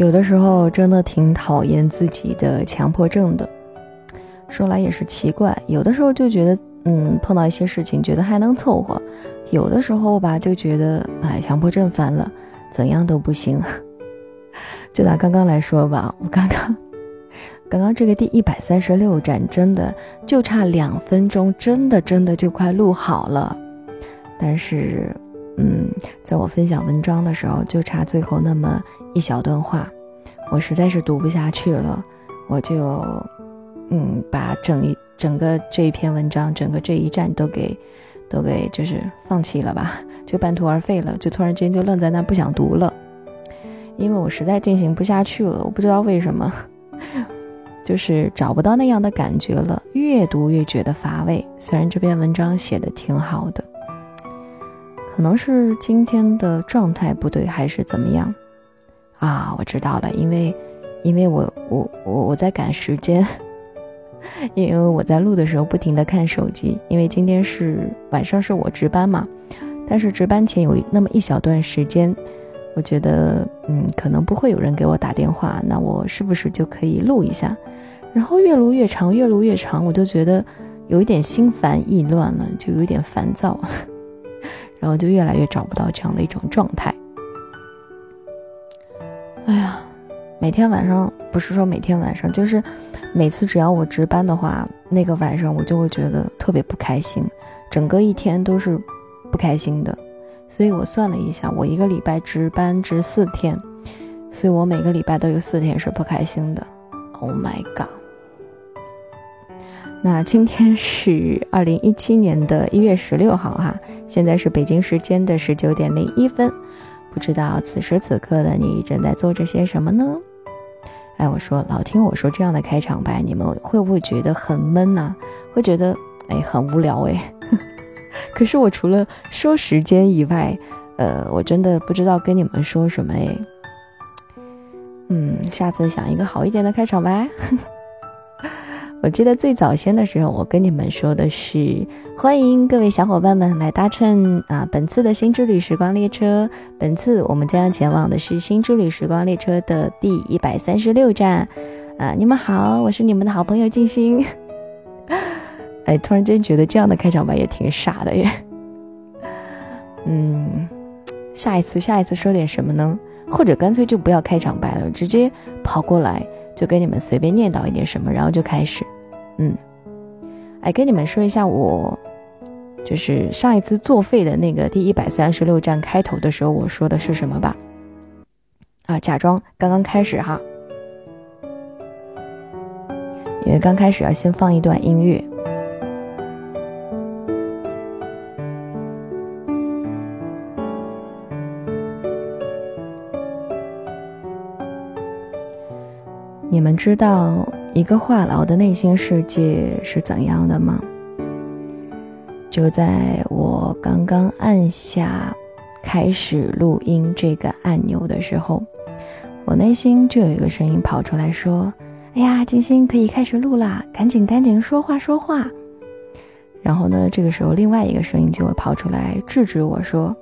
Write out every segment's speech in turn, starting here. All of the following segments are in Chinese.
有的时候真的挺讨厌自己的强迫症的。说来也是奇怪，有的时候就觉得，嗯，碰到一些事情觉得还能凑合；有的时候吧，就觉得，哎，强迫症犯了，怎样都不行。就拿刚刚来说吧，我刚刚，刚刚这个第一百三十六站，真的就差两分钟，真的真的就快录好了。但是，嗯，在我分享文章的时候，就差最后那么。一小段话，我实在是读不下去了，我就，嗯，把整一整个这一篇文章，整个这一站都给，都给就是放弃了吧，就半途而废了，就突然之间就愣在那不想读了，因为我实在进行不下去了，我不知道为什么，就是找不到那样的感觉了，越读越觉得乏味。虽然这篇文章写的挺好的，可能是今天的状态不对，还是怎么样。啊，我知道了，因为，因为我我我我在赶时间，因为我在录的时候不停的看手机，因为今天是晚上是我值班嘛，但是值班前有那么一小段时间，我觉得嗯可能不会有人给我打电话，那我是不是就可以录一下？然后越录越长，越录越长，我就觉得有一点心烦意乱了，就有点烦躁，然后就越来越找不到这样的一种状态。哎呀，每天晚上不是说每天晚上，就是每次只要我值班的话，那个晚上我就会觉得特别不开心，整个一天都是不开心的。所以我算了一下，我一个礼拜值班值四天，所以我每个礼拜都有四天是不开心的。Oh my god！那今天是二零一七年的一月十六号哈，现在是北京时间的十九点零一分。不知道此时此刻的你正在做着些什么呢？哎，我说老听我说这样的开场白，你们会不会觉得很闷呢？会觉得哎很无聊哎？可是我除了说时间以外，呃，我真的不知道跟你们说什么哎。嗯，下次想一个好一点的开场白。我记得最早先的时候，我跟你们说的是欢迎各位小伙伴们来搭乘啊本次的新之旅时光列车。本次我们将要前往的是新之旅时光列车的第一百三十六站。啊，你们好，我是你们的好朋友静心。哎，突然间觉得这样的开场白也挺傻的耶。嗯，下一次下一次说点什么呢？或者干脆就不要开场白了，直接跑过来。就给你们随便念叨一点什么，然后就开始，嗯，哎，跟你们说一下，我就是上一次作废的那个第一百三十六站开头的时候，我说的是什么吧？啊，假装刚刚开始哈，因为刚开始要先放一段音乐。们知道一个话痨的内心世界是怎样的吗？就在我刚刚按下开始录音这个按钮的时候，我内心就有一个声音跑出来说：“哎呀，金星可以开始录啦，赶紧赶紧说话说话。”然后呢，这个时候另外一个声音就会跑出来制止我说：“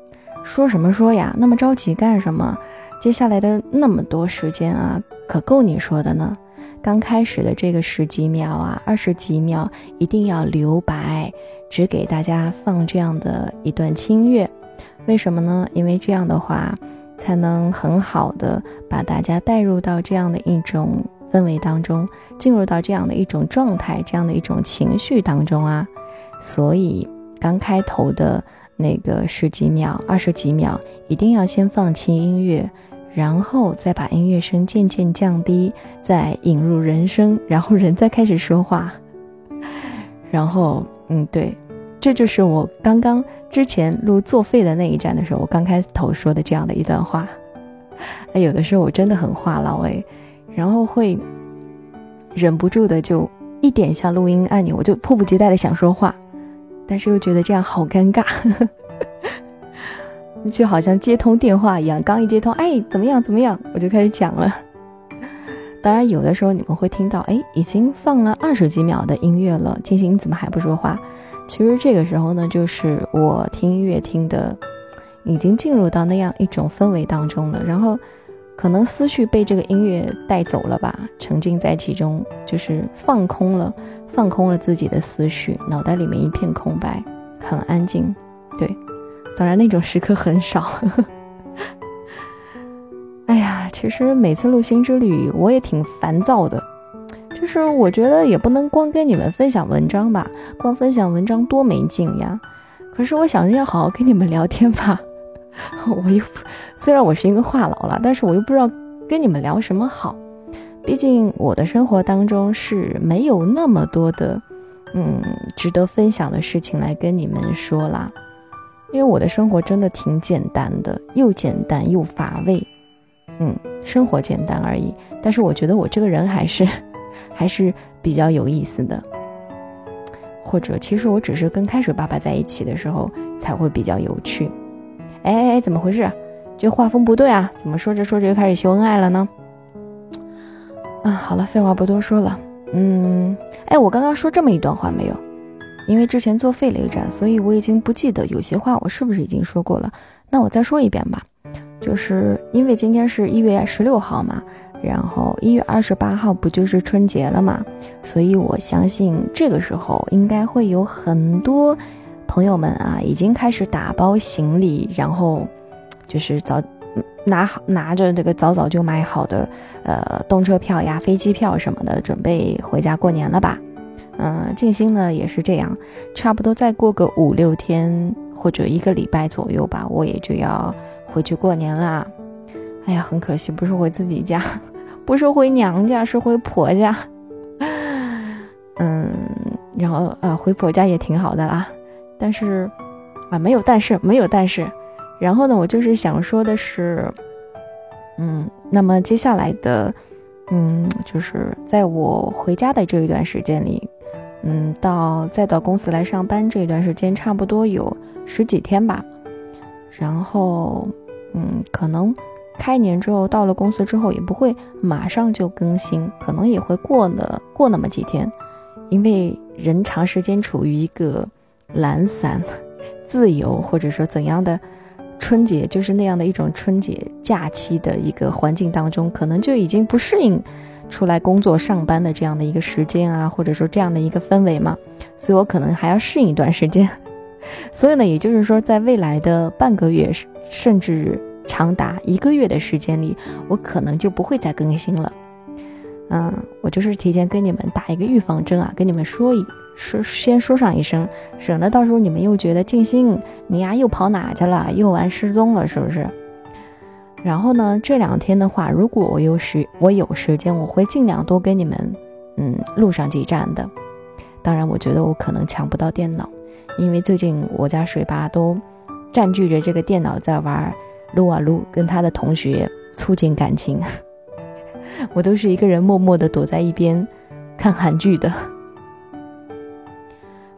说什么说呀？那么着急干什么？接下来的那么多时间啊！”可够你说的呢！刚开始的这个十几秒啊，二十几秒，一定要留白，只给大家放这样的一段轻乐。为什么呢？因为这样的话，才能很好的把大家带入到这样的一种氛围当中，进入到这样的一种状态，这样的一种情绪当中啊。所以刚开头的那个十几秒、二十几秒，一定要先放轻音乐。然后再把音乐声渐渐降低，再引入人声，然后人再开始说话。然后，嗯，对，这就是我刚刚之前录作废的那一站的时候，我刚开头说的这样的一段话。哎，有的时候我真的很话痨哎，然后会忍不住的就一点下录音按钮，我就迫不及待的想说话，但是又觉得这样好尴尬。就好像接通电话一样，刚一接通，哎，怎么样？怎么样？我就开始讲了。当然，有的时候你们会听到，哎，已经放了二十几秒的音乐了，金星你怎么还不说话？其实这个时候呢，就是我听音乐听的已经进入到那样一种氛围当中了。然后，可能思绪被这个音乐带走了吧，沉浸在其中，就是放空了，放空了自己的思绪，脑袋里面一片空白，很安静。对，当然那种时刻很少。哎呀，其实每次录新之旅，我也挺烦躁的。就是我觉得也不能光跟你们分享文章吧，光分享文章多没劲呀。可是我想着要好好跟你们聊天吧，我又虽然我是一个话痨了，但是我又不知道跟你们聊什么好。毕竟我的生活当中是没有那么多的，嗯，值得分享的事情来跟你们说啦。因为我的生活真的挺简单的，又简单又乏味。嗯，生活简单而已。但是我觉得我这个人还是。还是比较有意思的，或者其实我只是跟开水爸爸在一起的时候才会比较有趣。哎哎哎，怎么回事？这画风不对啊！怎么说着说着又开始秀恩爱了呢？啊，好了，废话不多说了。嗯，哎，我刚刚说这么一段话没有？因为之前做废了一站，所以我已经不记得有些话我是不是已经说过了。那我再说一遍吧，就是因为今天是一月十六号嘛。然后一月二十八号不就是春节了嘛，所以我相信这个时候应该会有很多朋友们啊，已经开始打包行李，然后就是早拿好拿着这个早早就买好的呃动车票呀、飞机票什么的，准备回家过年了吧？嗯，静心呢也是这样，差不多再过个五六天或者一个礼拜左右吧，我也就要回去过年啦。哎呀，很可惜，不是回自己家，不是回娘家，是回婆家。嗯，然后呃，回婆家也挺好的啦，但是啊，没有但是，没有但是。然后呢，我就是想说的是，嗯，那么接下来的，嗯，就是在我回家的这一段时间里，嗯，到再到公司来上班这一段时间，差不多有十几天吧。然后，嗯，可能。开年之后到了公司之后也不会马上就更新，可能也会过了过那么几天，因为人长时间处于一个懒散、自由或者说怎样的春节，就是那样的一种春节假期的一个环境当中，可能就已经不适应出来工作上班的这样的一个时间啊，或者说这样的一个氛围嘛，所以我可能还要适应一段时间。所以呢，也就是说，在未来的半个月甚至。长达一个月的时间里，我可能就不会再更新了。嗯，我就是提前跟你们打一个预防针啊，跟你们说一说，先说上一声，省得到时候你们又觉得静心你呀又跑哪去了，又玩失踪了，是不是？然后呢，这两天的话，如果我有时我有时间，我会尽量多跟你们嗯录上几站的。当然，我觉得我可能抢不到电脑，因为最近我家水吧都占据着这个电脑在玩。撸啊撸，跟他的同学促进感情。我都是一个人默默的躲在一边看韩剧的。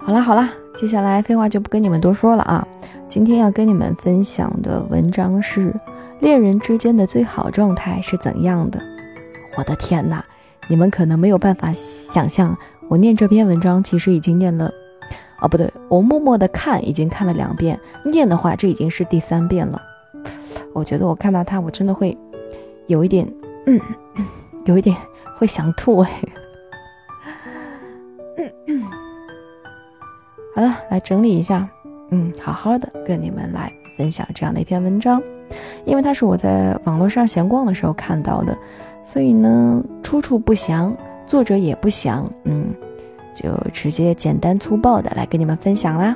好啦好啦，接下来废话就不跟你们多说了啊！今天要跟你们分享的文章是恋人之间的最好状态是怎样的。我的天哪，你们可能没有办法想象，我念这篇文章其实已经念了，哦不对，我默默的看已经看了两遍，念的话这已经是第三遍了。我觉得我看到他，我真的会有一点，嗯，有一点会想吐哎。好了，来整理一下，嗯，好好的跟你们来分享这样的一篇文章，因为它是我在网络上闲逛的时候看到的，所以呢，出处不详，作者也不详，嗯，就直接简单粗暴的来跟你们分享啦。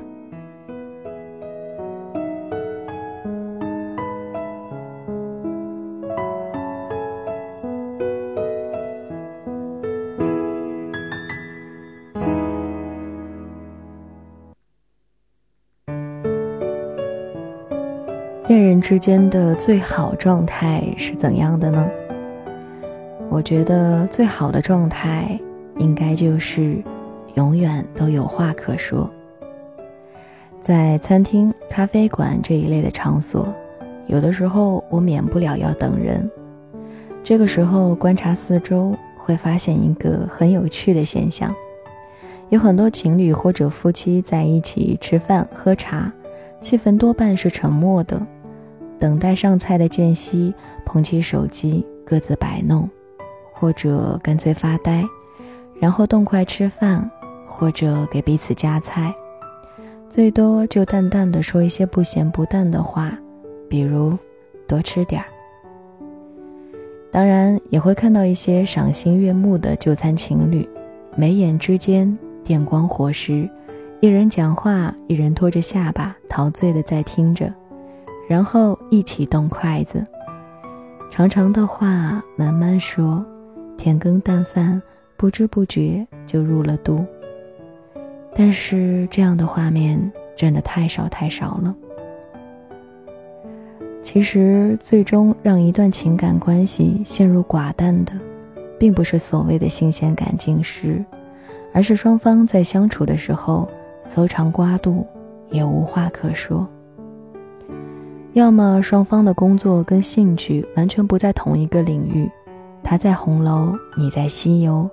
恋人之间的最好状态是怎样的呢？我觉得最好的状态应该就是永远都有话可说。在餐厅、咖啡馆这一类的场所，有的时候我免不了要等人。这个时候观察四周，会发现一个很有趣的现象：有很多情侣或者夫妻在一起吃饭喝茶，气氛多半是沉默的。等待上菜的间隙，捧起手机各自摆弄，或者干脆发呆，然后动筷吃饭，或者给彼此夹菜，最多就淡淡的说一些不咸不淡的话，比如多吃点儿。当然也会看到一些赏心悦目的就餐情侣，眉眼之间电光火石，一人讲话，一人拖着下巴，陶醉的在听着，然后一起动筷子，长长的话慢慢说，甜羹淡饭不知不觉就入了肚。但是这样的画面真的太少太少了。其实，最终让一段情感关系陷入寡淡的，并不是所谓的新鲜感尽失，而是双方在相处的时候搜肠刮肚，也无话可说。要么双方的工作跟兴趣完全不在同一个领域，他在红楼，你在西游，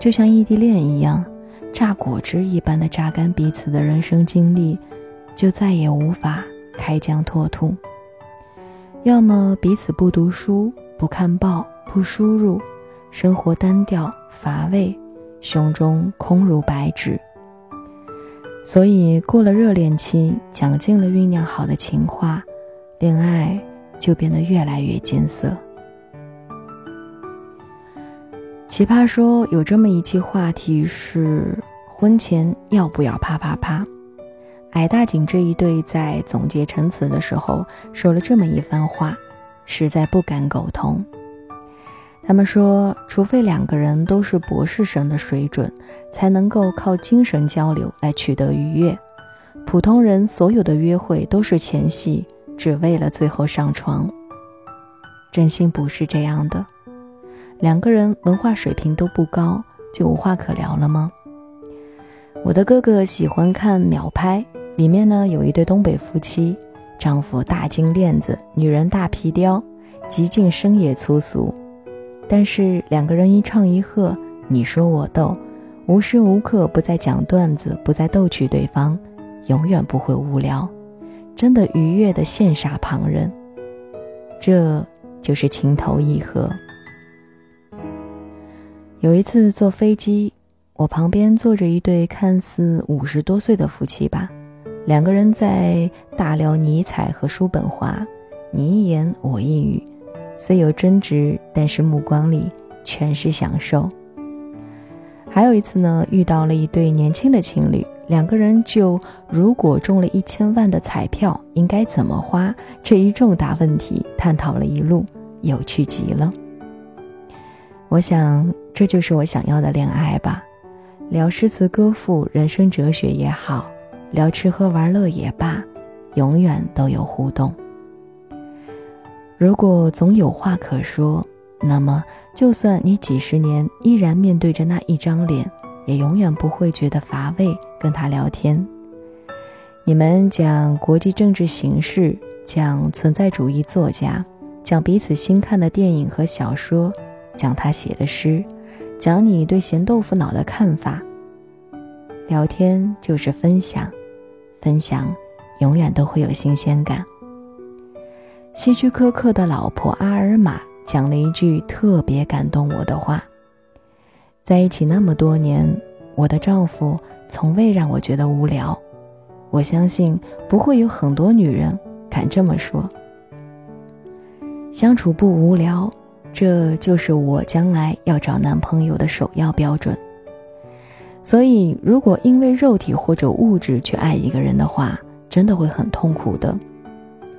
就像异地恋一样，榨果汁一般的榨干彼此的人生经历，就再也无法开疆拓土。要么彼此不读书、不看报、不输入，生活单调乏味，胸中空如白纸。所以过了热恋期，讲尽了酝酿好的情话，恋爱就变得越来越艰涩。奇葩说有这么一期话题是：婚前要不要啪啪啪？矮大紧这一对在总结陈词的时候说了这么一番话，实在不敢苟同。他们说，除非两个人都是博士生的水准，才能够靠精神交流来取得愉悦。普通人所有的约会都是前戏，只为了最后上床。真心不是这样的，两个人文化水平都不高，就无话可聊了吗？我的哥哥喜欢看秒拍。里面呢有一对东北夫妻，丈夫大金链子，女人大皮貂，极尽深野粗俗。但是两个人一唱一和，你说我逗，无时无刻不在讲段子，不在逗趣对方，永远不会无聊，真的愉悦的羡煞旁人。这就是情投意合。有一次坐飞机，我旁边坐着一对看似五十多岁的夫妻吧。两个人在大聊尼采和叔本华，你一言我一语，虽有争执，但是目光里全是享受。还有一次呢，遇到了一对年轻的情侣，两个人就如果中了一千万的彩票，应该怎么花这一重大问题探讨了一路，有趣极了。我想这就是我想要的恋爱吧，聊诗词歌赋、人生哲学也好。聊吃喝玩乐也罢，永远都有互动。如果总有话可说，那么就算你几十年依然面对着那一张脸，也永远不会觉得乏味。跟他聊天，你们讲国际政治形势，讲存在主义作家，讲彼此新看的电影和小说，讲他写的诗，讲你对咸豆腐脑的看法。聊天就是分享。分享，永远都会有新鲜感。希区柯克的老婆阿尔玛讲了一句特别感动我的话：“在一起那么多年，我的丈夫从未让我觉得无聊。我相信不会有很多女人敢这么说。相处不无聊，这就是我将来要找男朋友的首要标准。”所以，如果因为肉体或者物质去爱一个人的话，真的会很痛苦的。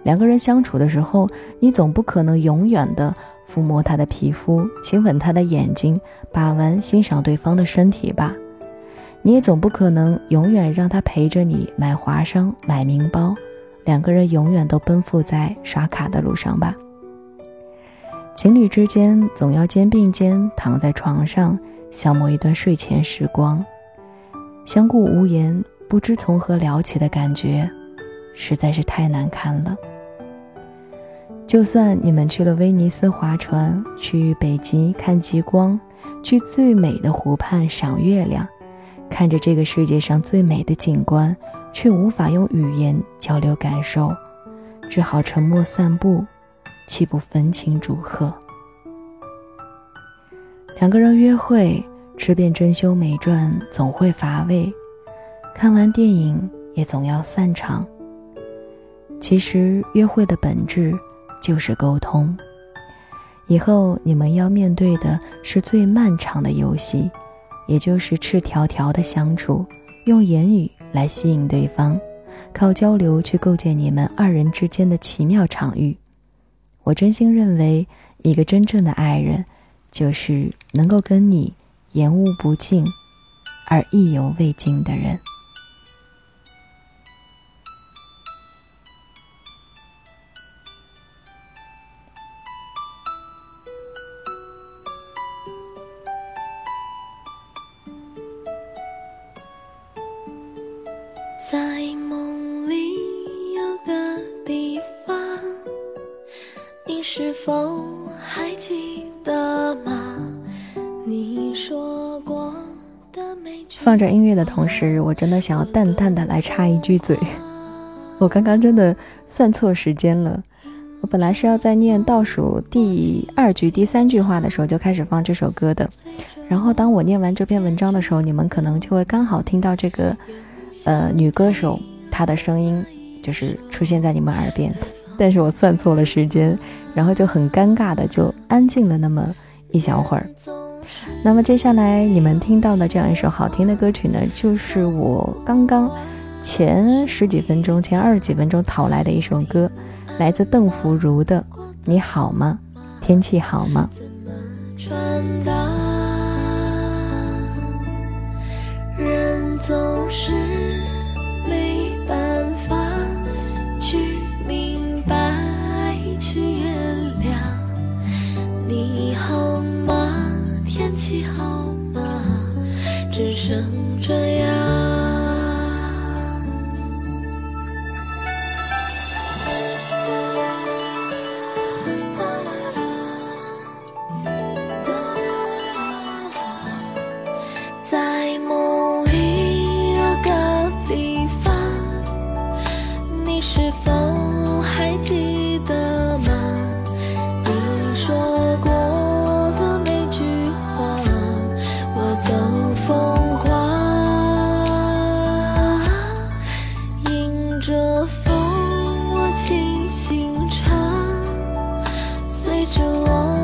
两个人相处的时候，你总不可能永远的抚摸他的皮肤，亲吻他的眼睛，把玩欣赏对方的身体吧？你也总不可能永远让他陪着你买华商、买名包，两个人永远都奔赴在刷卡的路上吧？情侣之间总要肩并肩躺在床上，消磨一段睡前时光。相顾无言，不知从何聊起的感觉，实在是太难看了。就算你们去了威尼斯划船，去北极看极光，去最美的湖畔赏月亮，看着这个世界上最美的景观，却无法用语言交流感受，只好沉默散步，岂不焚情祝贺？两个人约会，吃遍珍馐美馔，总会乏味；看完电影，也总要散场。其实，约会的本质就是沟通。以后你们要面对的是最漫长的游戏，也就是赤条条的相处，用言语来吸引对方，靠交流去构建你们二人之间的奇妙场域。我真心认为，一个真正的爱人，就是能够跟你言无不尽，而意犹未尽的人。是否还记得吗？你说过的每句。放着音乐的同时，我真的想要淡淡的来插一句嘴。我刚刚真的算错时间了，我本来是要在念倒数第二句、第三句话的时候就开始放这首歌的。然后当我念完这篇文章的时候，你们可能就会刚好听到这个。呃，女歌手她的声音就是出现在你们耳边，但是我算错了时间，然后就很尴尬的就安静了那么一小会儿。那么接下来你们听到的这样一首好听的歌曲呢，就是我刚刚前十几分钟、前二十几分钟讨来的一首歌，来自邓福如的《你好吗？天气好吗？》。人总是。只剩着我。